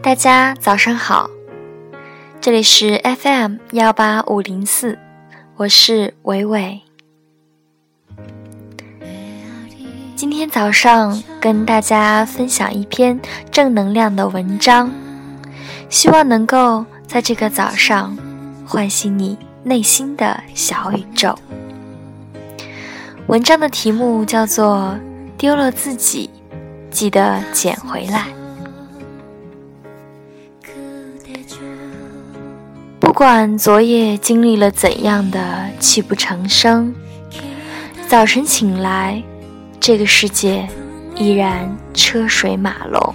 大家早上好，这里是 FM 幺八五零四，我是伟伟。今天早上跟大家分享一篇正能量的文章，希望能够在这个早上唤醒你内心的小宇宙。文章的题目叫做《丢了自己，记得捡回来》。不管昨夜经历了怎样的泣不成声，早晨醒来。这个世界依然车水马龙。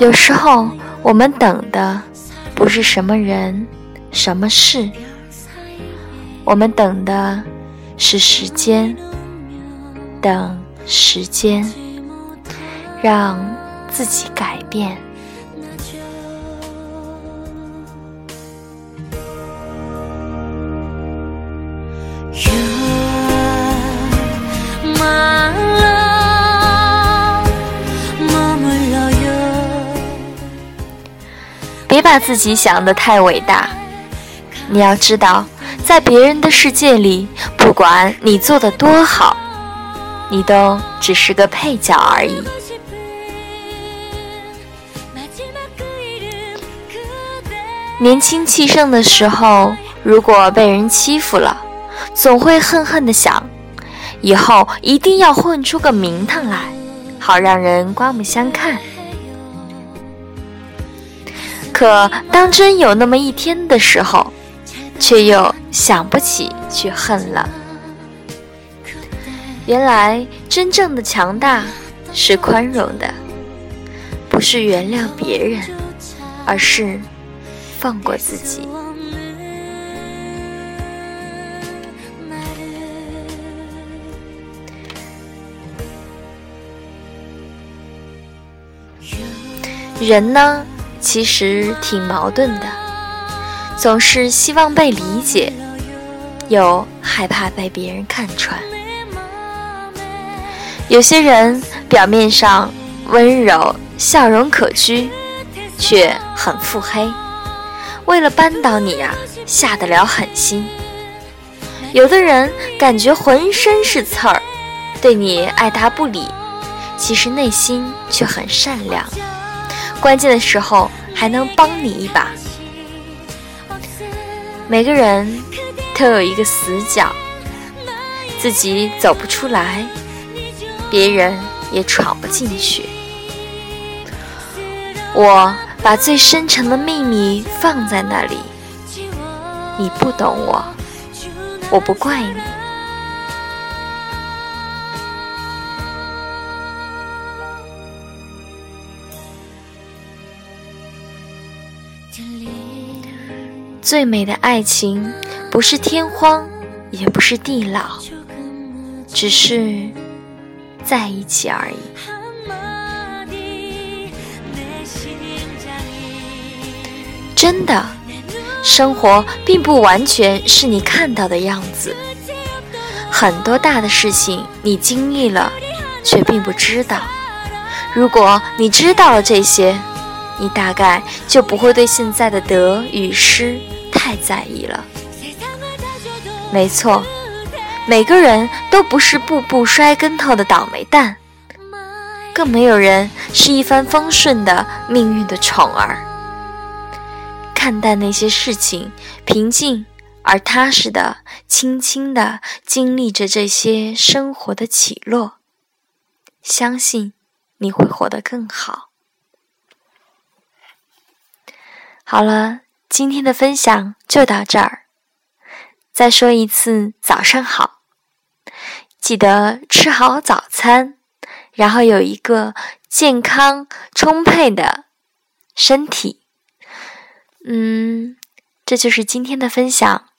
有时候，我们等的不是什么人、什么事，我们等的是时间，等时间让自己改变。把自己想的太伟大。你要知道，在别人的世界里，不管你做的多好，你都只是个配角而已。年轻气盛的时候，如果被人欺负了，总会恨恨的想，以后一定要混出个名堂来，好让人刮目相看。可当真有那么一天的时候，却又想不起去恨了。原来真正的强大是宽容的，不是原谅别人，而是放过自己。人呢？其实挺矛盾的，总是希望被理解，又害怕被别人看穿。有些人表面上温柔、笑容可掬，却很腹黑，为了扳倒你啊，下得了狠心。有的人感觉浑身是刺儿，对你爱答不理，其实内心却很善良。关键的时候还能帮你一把。每个人都有一个死角，自己走不出来，别人也闯不进去。我把最深沉的秘密放在那里，你不懂我，我不怪你。最美的爱情，不是天荒，也不是地老，只是在一起而已。真的，生活并不完全是你看到的样子，很多大的事情你经历了，却并不知道。如果你知道了这些，你大概就不会对现在的得与失太在意了。没错，每个人都不是步步摔跟头的倒霉蛋，更没有人是一帆风顺的命运的宠儿。看淡那些事情，平静而踏实的、轻轻的经历着这些生活的起落，相信你会活得更好。好了，今天的分享就到这儿。再说一次，早上好，记得吃好早餐，然后有一个健康充沛的身体。嗯，这就是今天的分享。